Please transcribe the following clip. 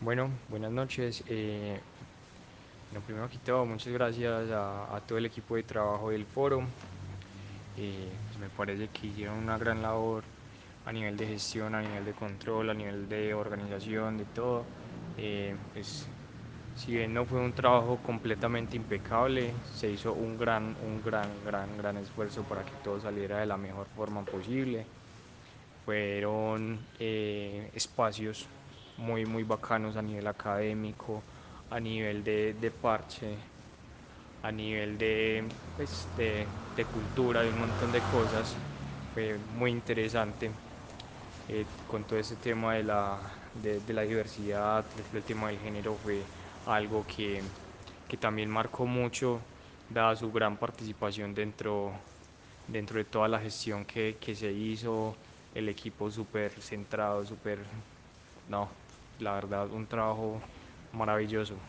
Bueno, buenas noches. Eh, bueno, primero que muchas gracias a, a todo el equipo de trabajo del foro. Eh, pues me parece que hicieron una gran labor a nivel de gestión, a nivel de control, a nivel de organización, de todo. Eh, pues si bien no fue un trabajo completamente impecable, se hizo un gran, un gran, gran, gran esfuerzo para que todo saliera de la mejor forma posible. Fueron eh, espacios muy, muy bacanos a nivel académico, a nivel de, parche, a nivel de, pues, de, cultura, de un montón de cosas. Fue muy interesante eh, con todo ese tema de la, de, la diversidad, el, el tema del género fue algo que, que también marcó mucho, dada su gran participación dentro, dentro de toda la gestión que, que se hizo, el equipo súper centrado, súper, no, la verdad, un trabajo maravilloso.